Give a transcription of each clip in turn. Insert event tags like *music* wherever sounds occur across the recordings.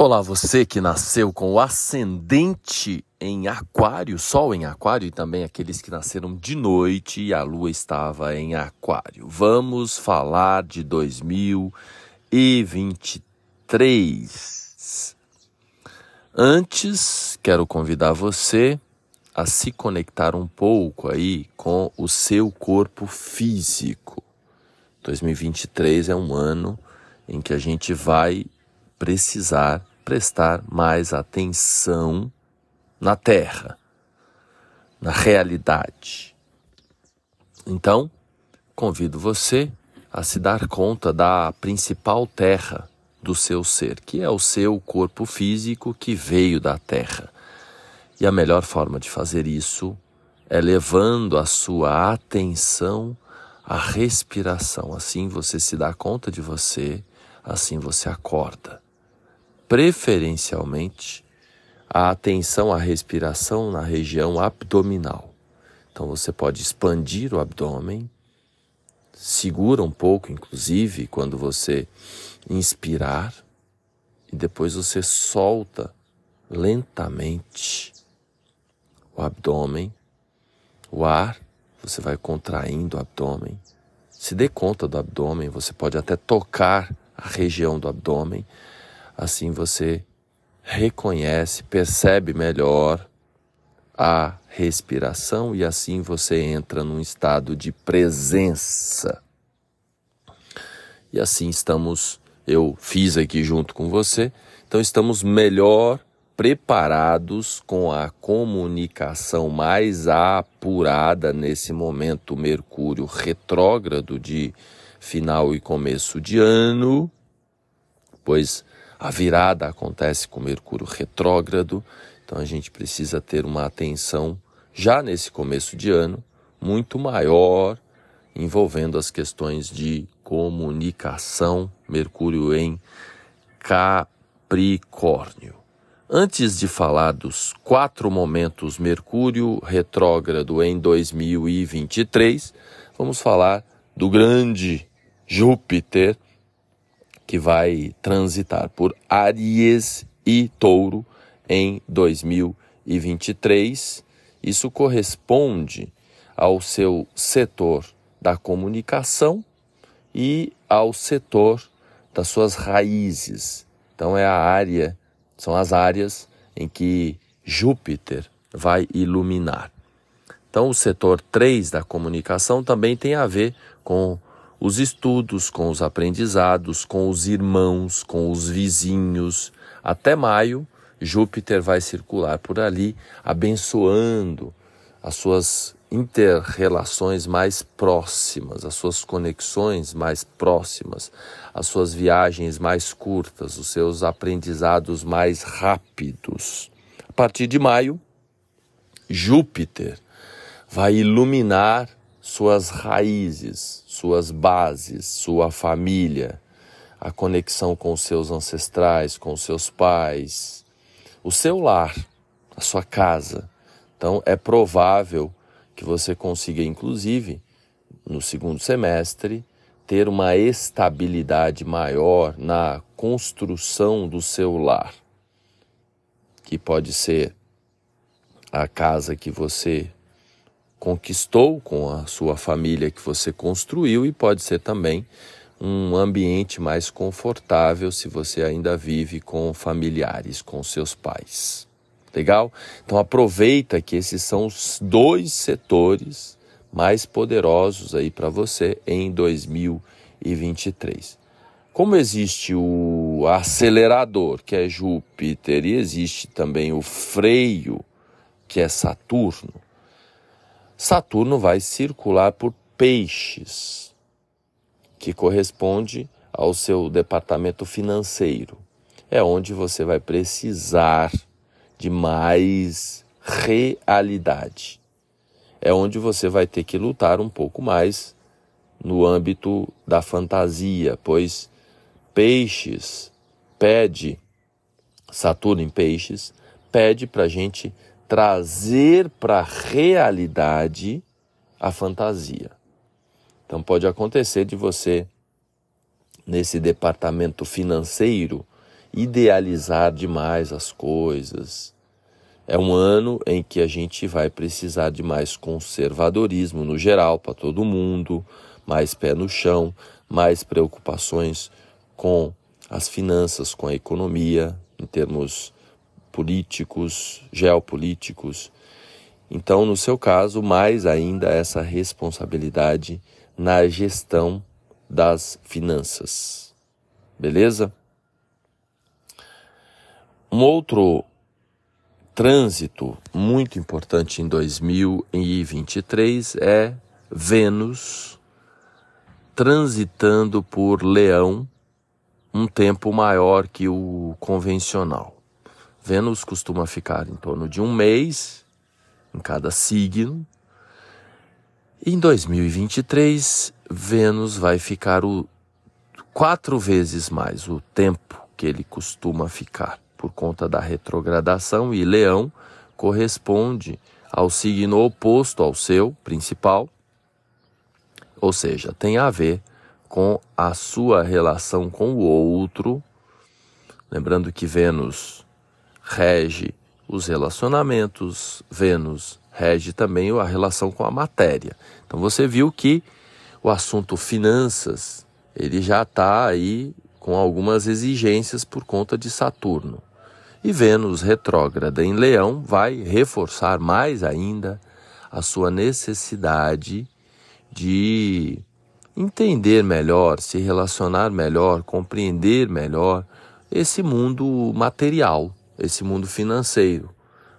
Olá, você que nasceu com o ascendente em Aquário, Sol em Aquário e também aqueles que nasceram de noite e a Lua estava em Aquário. Vamos falar de 2023. Antes, quero convidar você a se conectar um pouco aí com o seu corpo físico. 2023 é um ano em que a gente vai precisar prestar mais atenção na Terra, na realidade. Então, convido você a se dar conta da principal terra do seu ser, que é o seu corpo físico que veio da Terra. E a melhor forma de fazer isso é levando a sua atenção à respiração. Assim você se dá conta de você, assim você acorda preferencialmente a atenção à respiração na região abdominal. Então você pode expandir o abdômen, segura um pouco, inclusive, quando você inspirar, e depois você solta lentamente o abdômen, o ar, você vai contraindo o abdômen. Se dê conta do abdômen, você pode até tocar a região do abdômen Assim você reconhece, percebe melhor a respiração e assim você entra num estado de presença. E assim estamos, eu fiz aqui junto com você, então estamos melhor preparados com a comunicação mais apurada nesse momento Mercúrio retrógrado de final e começo de ano, pois a virada acontece com Mercúrio retrógrado, então a gente precisa ter uma atenção já nesse começo de ano muito maior envolvendo as questões de comunicação, Mercúrio em Capricórnio. Antes de falar dos quatro momentos Mercúrio retrógrado em 2023, vamos falar do grande Júpiter que vai transitar por Aries e Touro em 2023. Isso corresponde ao seu setor da comunicação e ao setor das suas raízes. Então é a área, são as áreas em que Júpiter vai iluminar. Então o setor 3 da comunicação também tem a ver com os estudos, com os aprendizados, com os irmãos, com os vizinhos. Até maio, Júpiter vai circular por ali, abençoando as suas interrelações mais próximas, as suas conexões mais próximas, as suas viagens mais curtas, os seus aprendizados mais rápidos. A partir de maio, Júpiter vai iluminar suas raízes, suas bases, sua família, a conexão com seus ancestrais, com seus pais, o seu lar, a sua casa. Então é provável que você consiga, inclusive, no segundo semestre, ter uma estabilidade maior na construção do seu lar, que pode ser a casa que você conquistou com a sua família que você construiu e pode ser também um ambiente mais confortável se você ainda vive com familiares, com seus pais. Legal? Então aproveita que esses são os dois setores mais poderosos aí para você em 2023. Como existe o acelerador, que é Júpiter, e existe também o freio, que é Saturno, Saturno vai circular por peixes, que corresponde ao seu departamento financeiro. É onde você vai precisar de mais realidade. É onde você vai ter que lutar um pouco mais no âmbito da fantasia, pois peixes pede, Saturno em peixes, pede para a gente trazer para a realidade a fantasia. Então pode acontecer de você, nesse departamento financeiro, idealizar demais as coisas. É um ano em que a gente vai precisar de mais conservadorismo no geral, para todo mundo, mais pé no chão, mais preocupações com as finanças, com a economia, em termos políticos, geopolíticos. Então, no seu caso, mais ainda essa responsabilidade na gestão das finanças. Beleza? Um outro trânsito muito importante em 2023 é Vênus transitando por Leão um tempo maior que o convencional. Vênus costuma ficar em torno de um mês em cada signo. Em 2023, Vênus vai ficar o, quatro vezes mais o tempo que ele costuma ficar, por conta da retrogradação, e Leão corresponde ao signo oposto ao seu principal, ou seja, tem a ver com a sua relação com o outro. Lembrando que Vênus rege os relacionamentos, Vênus rege também a relação com a matéria. Então você viu que o assunto finanças, ele já está aí com algumas exigências por conta de Saturno. E Vênus retrógrada em Leão vai reforçar mais ainda a sua necessidade de entender melhor, se relacionar melhor, compreender melhor esse mundo material esse mundo financeiro,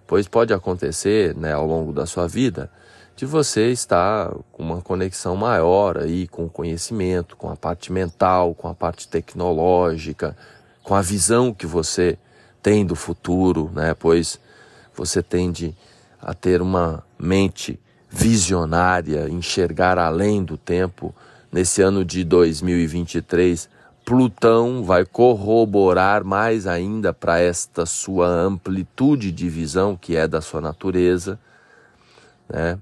pois pode acontecer, né, ao longo da sua vida, de você estar com uma conexão maior aí com o conhecimento, com a parte mental, com a parte tecnológica, com a visão que você tem do futuro, né? Pois você tende a ter uma mente visionária, enxergar além do tempo. Nesse ano de 2023, Plutão vai corroborar mais ainda para esta sua amplitude de visão, que é da sua natureza, né?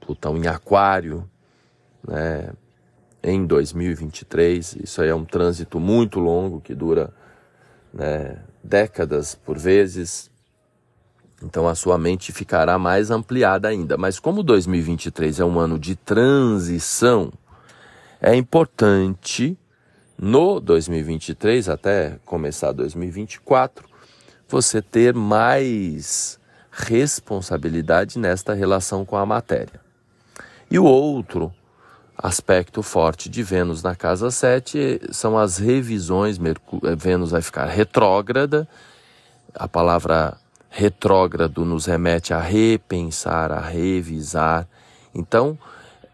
Plutão em Aquário, né? Em 2023, isso aí é um trânsito muito longo que dura né, décadas por vezes. Então a sua mente ficará mais ampliada ainda. Mas como 2023 é um ano de transição, é importante no 2023 até começar 2024, você ter mais responsabilidade nesta relação com a matéria. E o outro aspecto forte de Vênus na casa 7 são as revisões. Eh, Vênus vai ficar retrógrada. A palavra retrógrado nos remete a repensar, a revisar. Então,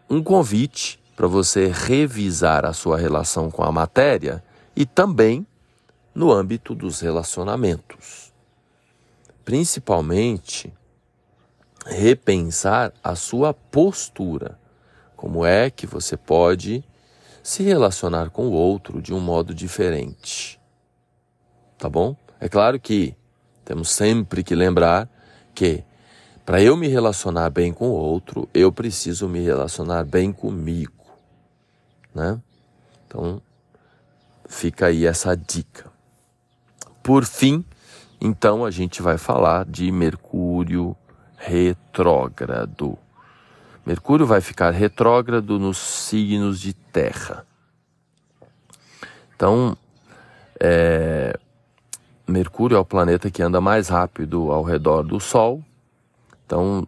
um convite para você revisar a sua relação com a matéria e também no âmbito dos relacionamentos. Principalmente, repensar a sua postura. Como é que você pode se relacionar com o outro de um modo diferente? Tá bom? É claro que temos sempre que lembrar que para eu me relacionar bem com o outro, eu preciso me relacionar bem comigo né? Então, fica aí essa dica. Por fim, então a gente vai falar de Mercúrio retrógrado. Mercúrio vai ficar retrógrado nos signos de terra. Então, é, Mercúrio é o planeta que anda mais rápido ao redor do Sol. Então,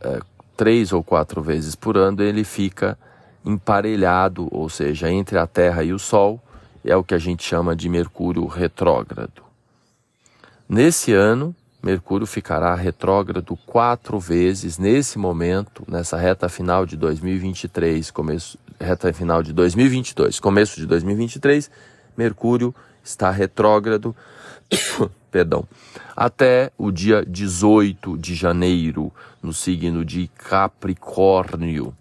é, três ou quatro vezes por ano ele fica emparelhado, ou seja, entre a Terra e o Sol, é o que a gente chama de Mercúrio retrógrado. Nesse ano, Mercúrio ficará retrógrado quatro vezes nesse momento, nessa reta final de 2023, começo, reta final de 2022, começo de 2023, Mercúrio está retrógrado, *coughs* perdão, até o dia 18 de janeiro, no signo de Capricórnio.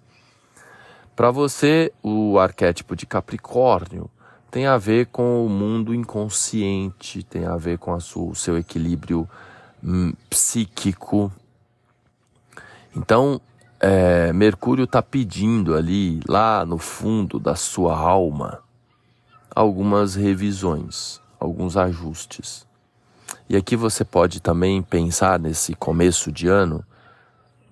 Para você, o arquétipo de Capricórnio tem a ver com o mundo inconsciente, tem a ver com sua, o seu equilíbrio hum, psíquico. Então, é, Mercúrio está pedindo ali, lá no fundo da sua alma, algumas revisões, alguns ajustes. E aqui você pode também pensar nesse começo de ano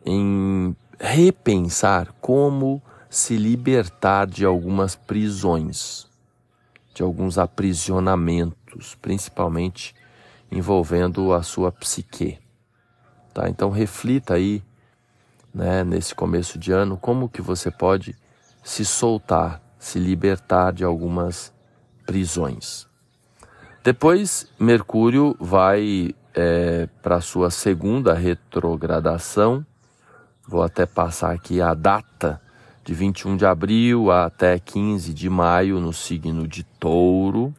em repensar como se libertar de algumas prisões, de alguns aprisionamentos, principalmente envolvendo a sua psique. Tá? Então reflita aí, né, nesse começo de ano, como que você pode se soltar, se libertar de algumas prisões. Depois, Mercúrio vai é, para a sua segunda retrogradação. Vou até passar aqui a data de 21 de abril até 15 de maio no signo de Touro.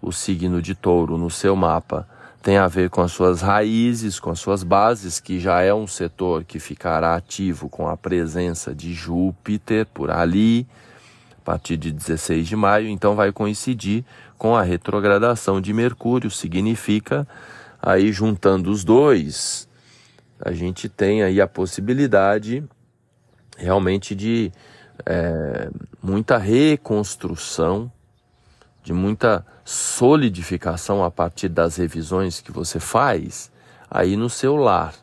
O signo de Touro no seu mapa tem a ver com as suas raízes, com as suas bases, que já é um setor que ficará ativo com a presença de Júpiter por ali, a partir de 16 de maio, então vai coincidir com a retrogradação de Mercúrio, significa aí juntando os dois, a gente tem aí a possibilidade realmente de é, muita reconstrução, de muita solidificação a partir das revisões que você faz aí no seu lar,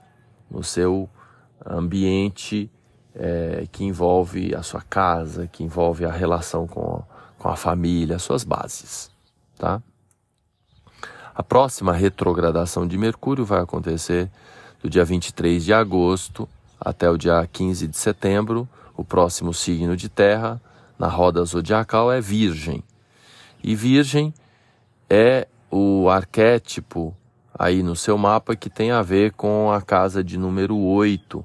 no seu ambiente é, que envolve a sua casa, que envolve a relação com, com a família, as suas bases tá? A próxima retrogradação de Mercúrio vai acontecer do dia 23 de agosto até o dia 15 de setembro. O próximo signo de Terra na roda zodiacal é Virgem. E Virgem é o arquétipo aí no seu mapa que tem a ver com a casa de número 8,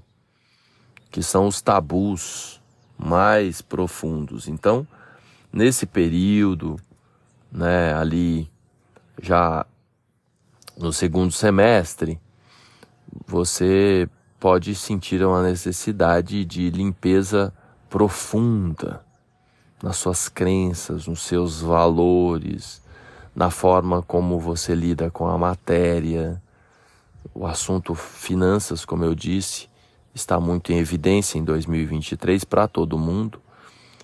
que são os tabus mais profundos. Então, nesse período né, ali já no segundo semestre, você pode sentir uma necessidade de limpeza profunda nas suas crenças, nos seus valores, na forma como você lida com a matéria. O assunto finanças, como eu disse, está muito em evidência em 2023 para todo mundo.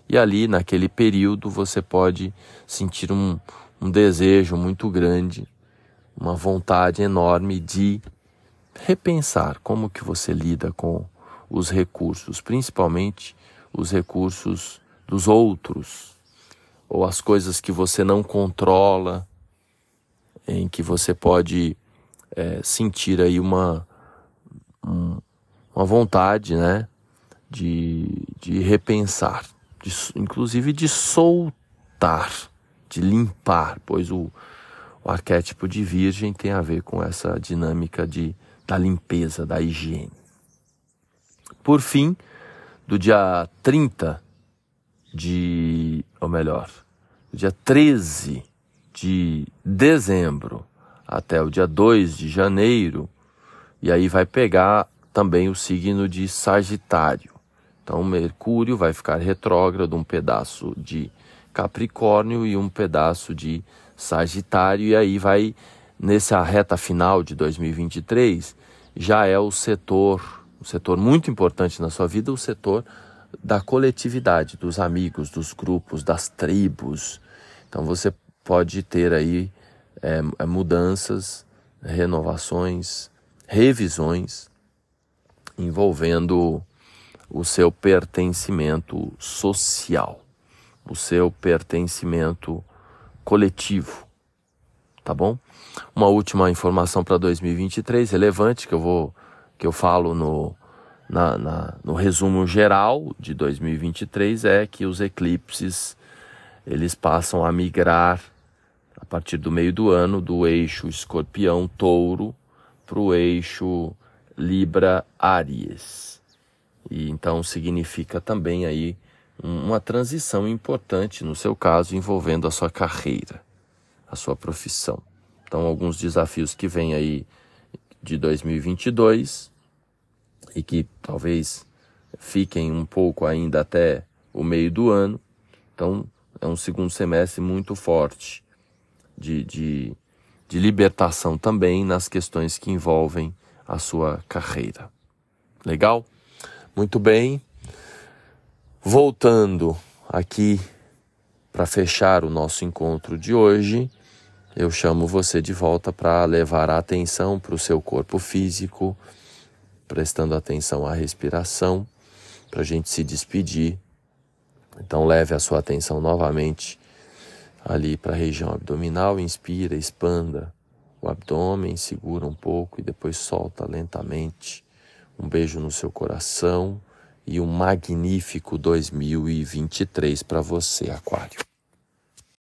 E ali, naquele período, você pode sentir um, um desejo muito grande, uma vontade enorme de repensar como que você lida com os recursos, principalmente os recursos dos outros, ou as coisas que você não controla, em que você pode é, sentir aí uma, um, uma vontade, né, de, de repensar de, inclusive de soltar, de limpar, pois o, o arquétipo de virgem tem a ver com essa dinâmica de, da limpeza, da higiene. Por fim, do dia 30 de, ou melhor, do dia 13 de dezembro até o dia 2 de janeiro, e aí vai pegar também o signo de Sagitário. Então, Mercúrio vai ficar retrógrado, um pedaço de Capricórnio e um pedaço de Sagitário, e aí vai, nessa reta final de 2023, já é o setor, um setor muito importante na sua vida, o setor da coletividade, dos amigos, dos grupos, das tribos. Então, você pode ter aí é, é mudanças, renovações, revisões envolvendo o seu pertencimento social, o seu pertencimento coletivo, tá bom? Uma última informação para 2023 relevante que eu vou que eu falo no na, na, no resumo geral de 2023 é que os eclipses eles passam a migrar a partir do meio do ano do eixo escorpião touro para o eixo libra áries e então significa também aí uma transição importante no seu caso envolvendo a sua carreira, a sua profissão. Então alguns desafios que vêm aí de 2022 e que talvez fiquem um pouco ainda até o meio do ano. Então é um segundo semestre muito forte de, de, de libertação também nas questões que envolvem a sua carreira. Legal? Muito bem. Voltando aqui para fechar o nosso encontro de hoje, eu chamo você de volta para levar a atenção para o seu corpo físico, prestando atenção à respiração, para a gente se despedir. Então, leve a sua atenção novamente ali para a região abdominal, inspira, expanda o abdômen, segura um pouco e depois solta lentamente. Um beijo no seu coração e um magnífico 2023 para você, Aquário.